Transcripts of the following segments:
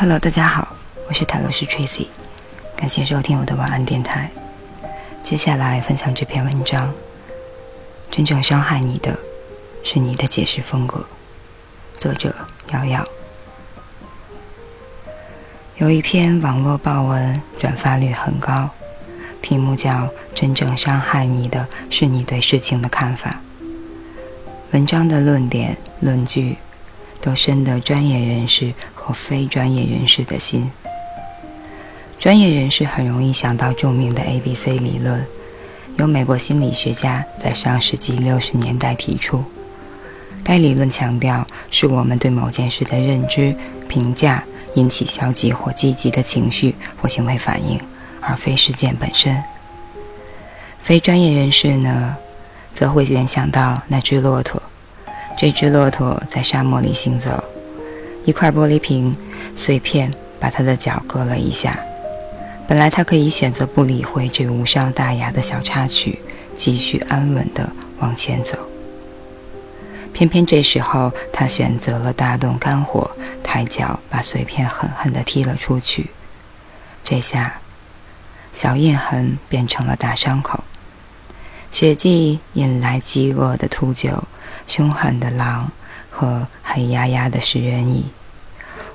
Hello，大家好，我是塔罗斯 Tracy，感谢收听我的晚安电台。接下来分享这篇文章：真正伤害你的，是你的解释风格。作者：瑶瑶。有一篇网络报文转发率很高，题目叫《真正伤害你的，是你对事情的看法》。文章的论点、论据，都深得专业人士。和非专业人士的心。专业人士很容易想到著名的 A B C 理论，由美国心理学家在上世纪六十年代提出。该理论强调是我们对某件事的认知、评价引起消极或积极的情绪或行为反应，而非事件本身。非专业人士呢，则会联想到那只骆驼，这只骆驼在沙漠里行走。一块玻璃瓶碎片把他的脚割了一下。本来他可以选择不理会这无伤大雅的小插曲，继续安稳地往前走。偏偏这时候，他选择了大动肝火，抬脚把碎片狠狠地踢了出去。这下，小印痕变成了大伤口，血迹引来饥饿的秃鹫、凶狠的狼和黑压压的食人蚁。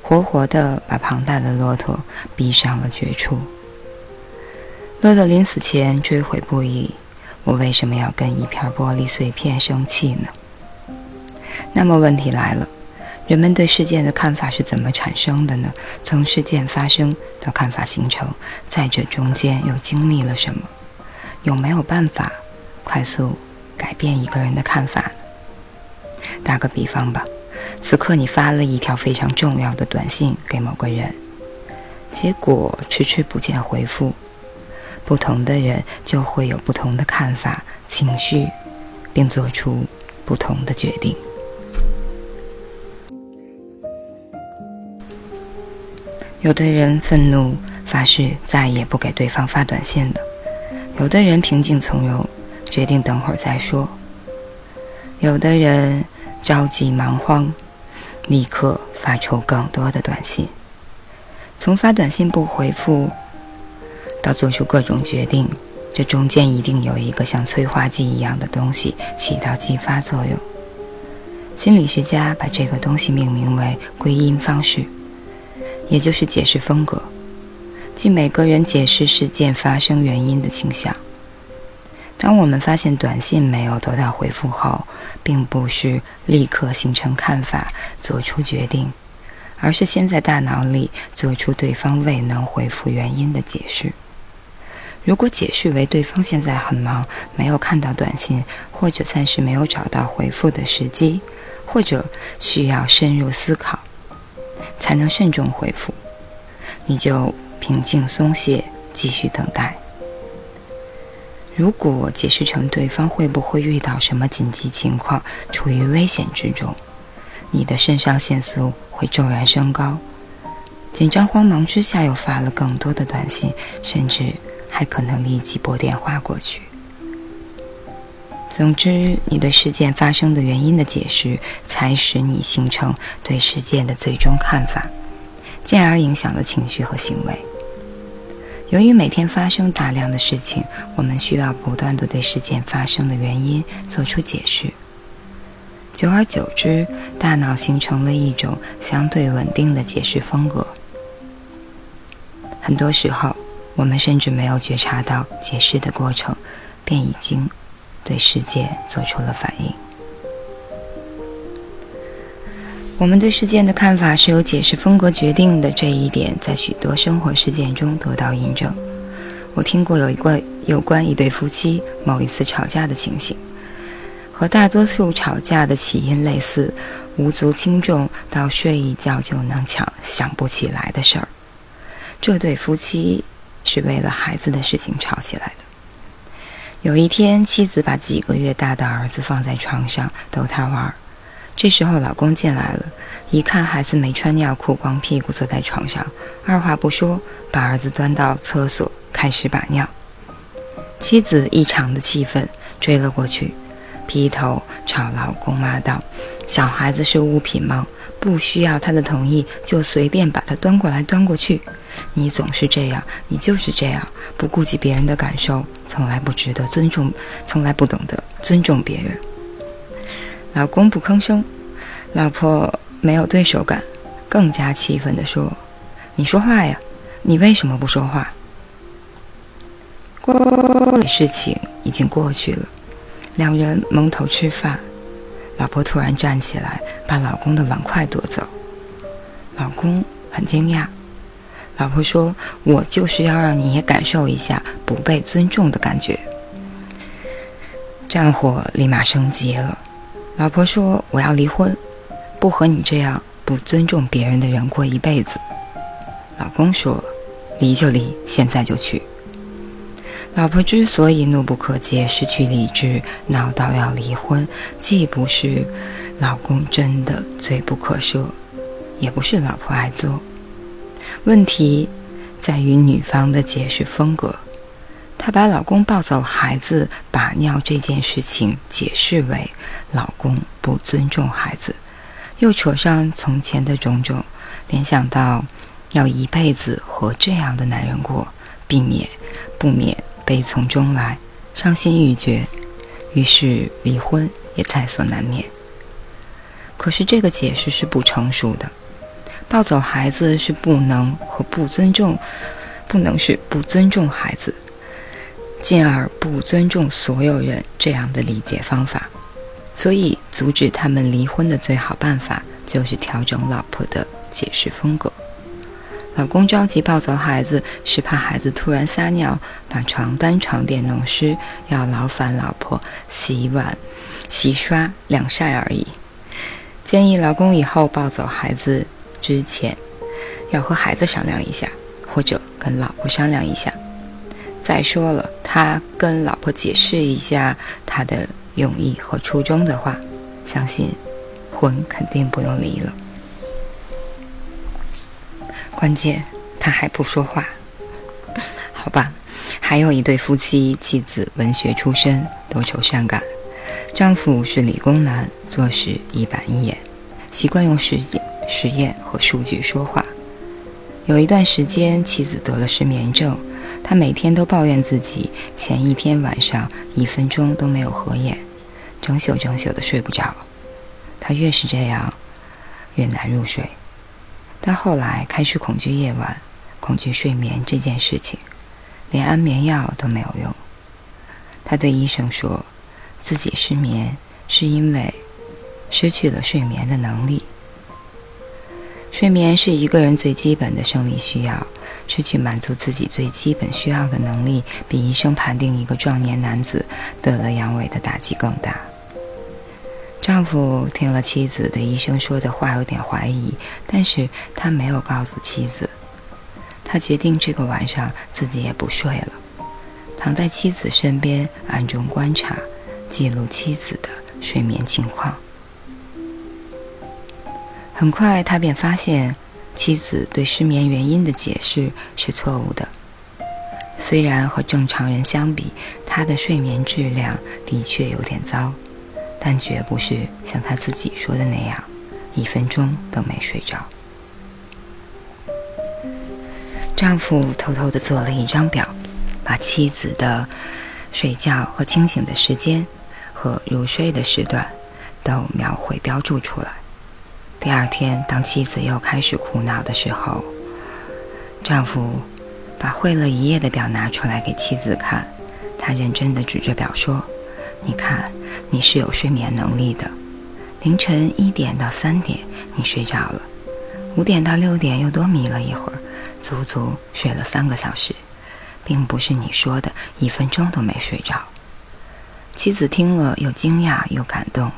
活活的把庞大的骆驼逼上了绝处。骆驼临死前追悔不已：“我为什么要跟一片玻璃碎片生气呢？”那么问题来了：人们对事件的看法是怎么产生的呢？从事件发生到看法形成，在这中间又经历了什么？有没有办法快速改变一个人的看法？打个比方吧。此刻你发了一条非常重要的短信给某个人，结果迟迟不见回复。不同的人就会有不同的看法、情绪，并做出不同的决定。有的人愤怒，发誓再也不给对方发短信了；有的人平静从容，决定等会儿再说；有的人着急忙慌。立刻发出更多的短信，从发短信不回复到做出各种决定，这中间一定有一个像催化剂一样的东西起到激发作用。心理学家把这个东西命名为归因方式，也就是解释风格，即每个人解释事件发生原因的倾向。当我们发现短信没有得到回复后，并不是立刻形成看法、做出决定，而是先在大脑里做出对方未能回复原因的解释。如果解释为对方现在很忙，没有看到短信，或者暂时没有找到回复的时机，或者需要深入思考才能慎重回复，你就平静松懈，继续等待。如果解释成对方会不会遇到什么紧急情况，处于危险之中，你的肾上腺素会骤然升高，紧张慌忙之下又发了更多的短信，甚至还可能立即拨电话过去。总之，你对事件发生的原因的解释，才使你形成对事件的最终看法，进而影响了情绪和行为。由于每天发生大量的事情，我们需要不断地对事件发生的原因做出解释。久而久之，大脑形成了一种相对稳定的解释风格。很多时候，我们甚至没有觉察到解释的过程，便已经对世界做出了反应。我们对事件的看法是由解释风格决定的，这一点在许多生活事件中得到印证。我听过有一个有关一对夫妻某一次吵架的情形，和大多数吵架的起因类似，无足轻重到睡一觉就能想想不起来的事儿。这对夫妻是为了孩子的事情吵起来的。有一天，妻子把几个月大的儿子放在床上逗他玩儿。这时候，老公进来了，一看孩子没穿尿裤，光屁股坐在床上，二话不说，把儿子端到厕所开始把尿。妻子异常的气愤，追了过去，劈头朝老公骂道：“小孩子是物品吗？不需要他的同意就随便把他端过来端过去。你总是这样，你就是这样，不顾及别人的感受，从来不值得尊重，从来不懂得尊重别人。老公不吭声，老婆没有对手感，更加气愤地说：“你说话呀，你为什么不说话？”过事情已经过去了，两人蒙头吃饭，老婆突然站起来，把老公的碗筷夺走，老公很惊讶。老婆说：“我就是要让你也感受一下不被尊重的感觉。”战火立马升级了。老婆说：“我要离婚，不和你这样不尊重别人的人过一辈子。”老公说：“离就离，现在就去。”老婆之所以怒不可遏、失去理智、闹到要离婚，既不是老公真的罪不可赦，也不是老婆爱作。问题在于女方的解释风格，她把老公抱走孩子、把尿这件事情解释为老公不尊重孩子，又扯上从前的种种，联想到要一辈子和这样的男人过，避免不免悲从中来，伤心欲绝，于是离婚也在所难免。可是这个解释是不成熟的。抱走孩子是不能和不尊重，不能是不尊重孩子，进而不尊重所有人这样的理解方法。所以，阻止他们离婚的最好办法就是调整老婆的解释风格。老公着急抱走孩子，是怕孩子突然撒尿把床单床垫弄湿，要劳烦老婆洗碗、洗刷、晾晒而已。建议老公以后抱走孩子。之前要和孩子商量一下，或者跟老婆商量一下。再说了，他跟老婆解释一下他的用意和初衷的话，相信婚肯定不用离了。关键他还不说话，好吧？还有一对夫妻，妻子文学出身，多愁善感，丈夫是理工男，做事一板一眼，习惯用实际。实验和数据说话。有一段时间，妻子得了失眠症，他每天都抱怨自己前一天晚上一分钟都没有合眼，整宿整宿的睡不着。他越是这样，越难入睡。但后来开始恐惧夜晚，恐惧睡眠这件事情，连安眠药都没有用。他对医生说，自己失眠是因为失去了睡眠的能力。睡眠是一个人最基本的生理需要，失去满足自己最基本需要的能力，比医生判定一个壮年男子得了阳痿的打击更大。丈夫听了妻子对医生说的话，有点怀疑，但是他没有告诉妻子。他决定这个晚上自己也不睡了，躺在妻子身边，暗中观察，记录妻子的睡眠情况。很快，他便发现妻子对失眠原因的解释是错误的。虽然和正常人相比，他的睡眠质量的确有点糟，但绝不是像他自己说的那样，一分钟都没睡着。丈夫偷偷地做了一张表，把妻子的睡觉和清醒的时间和入睡的时段都描绘标注出来。第二天，当妻子又开始哭闹的时候，丈夫把绘了一夜的表拿出来给妻子看。他认真地指着表说：“你看，你是有睡眠能力的。凌晨一点到三点你睡着了，五点到六点又多眯了一会儿，足足睡了三个小时，并不是你说的一分钟都没睡着。”妻子听了，又惊讶又感动。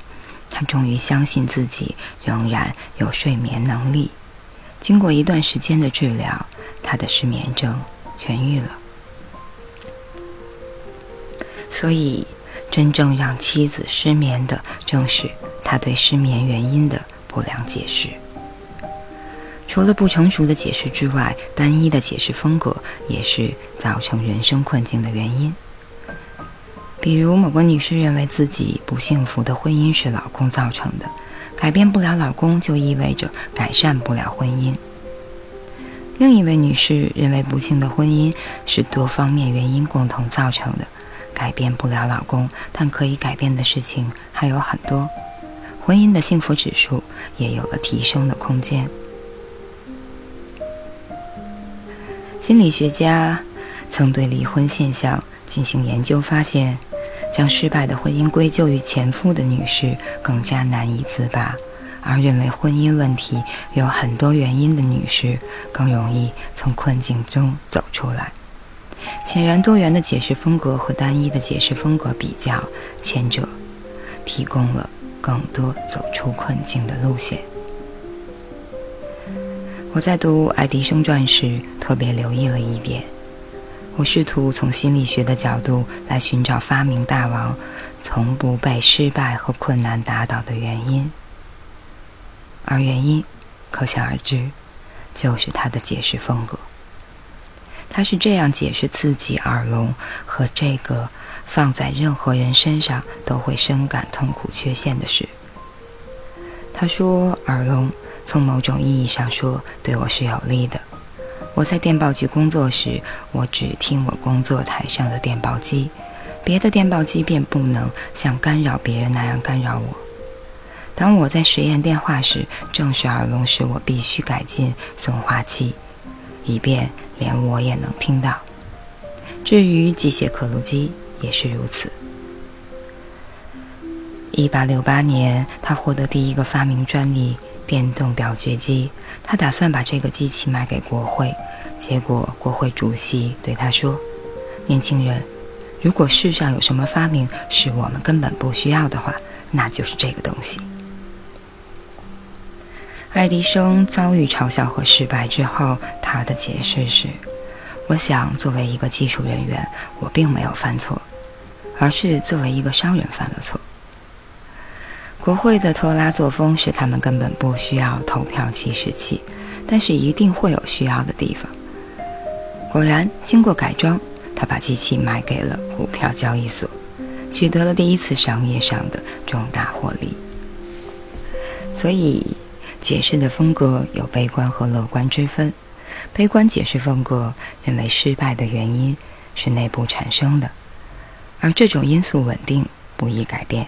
他终于相信自己仍然有睡眠能力。经过一段时间的治疗，他的失眠症痊愈了。所以，真正让妻子失眠的，正是他对失眠原因的不良解释。除了不成熟的解释之外，单一的解释风格也是造成人生困境的原因。比如，某个女士认为自己不幸福的婚姻是老公造成的，改变不了老公，就意味着改善不了婚姻。另一位女士认为，不幸的婚姻是多方面原因共同造成的，改变不了老公，但可以改变的事情还有很多，婚姻的幸福指数也有了提升的空间。心理学家曾对离婚现象进行研究，发现，将失败的婚姻归咎于前夫的女士更加难以自拔。而认为婚姻问题有很多原因的女士，更容易从困境中走出来。显然，多元的解释风格和单一的解释风格比较，前者提供了更多走出困境的路线。我在读爱迪生传时，特别留意了一点：我试图从心理学的角度来寻找发明大王从不被失败和困难打倒的原因。而原因，可想而知，就是他的解释风格。他是这样解释自己耳聋和这个放在任何人身上都会深感痛苦缺陷的事。他说：“耳聋从某种意义上说对我是有利的。我在电报局工作时，我只听我工作台上的电报机，别的电报机便不能像干扰别人那样干扰我。”当我在实验电话时，正是耳聋时，我必须改进送话器，以便连我也能听到。至于机械刻录机也是如此。一八六八年，他获得第一个发明专利——电动表决机。他打算把这个机器卖给国会，结果国会主席对他说：“年轻人，如果世上有什么发明是我们根本不需要的话，那就是这个东西。”爱迪生遭遇嘲笑和失败之后，他的解释是：“我想，作为一个技术人员，我并没有犯错，而是作为一个商人犯了错。”国会的拖拉作风使他们根本不需要投票计时器，但是一定会有需要的地方。果然，经过改装，他把机器卖给了股票交易所，取得了第一次商业上的重大获利。所以。解释的风格有悲观和乐观之分。悲观解释风格认为失败的原因是内部产生的，而这种因素稳定，不易改变。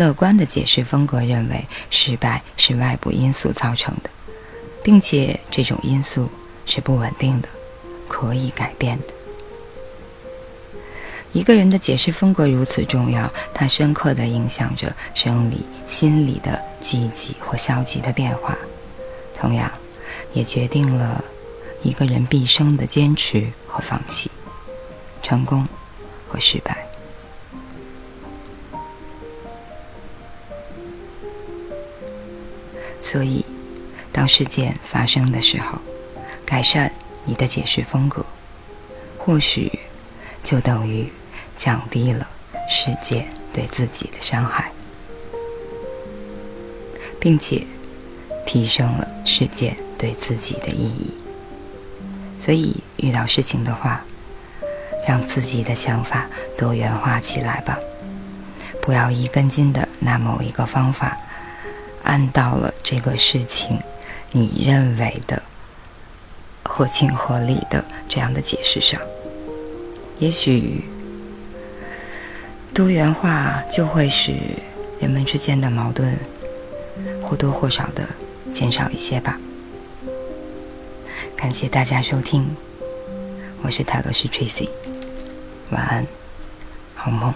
乐观的解释风格认为失败是外部因素造成的，并且这种因素是不稳定的，可以改变的。一个人的解释风格如此重要，它深刻地影响着生理、心理的积极或消极的变化，同样，也决定了一个人毕生的坚持和放弃，成功和失败。所以，当事件发生的时候，改善你的解释风格，或许就等于。降低了世界对自己的伤害，并且提升了世界对自己的意义。所以，遇到事情的话，让自己的想法多元化起来吧，不要一根筋的拿某一个方法按到了这个事情你认为的合情合理的这样的解释上，也许。多元化就会使人们之间的矛盾或多或少的减少一些吧。感谢大家收听，我是塔罗斯 Tracy，晚安，好梦。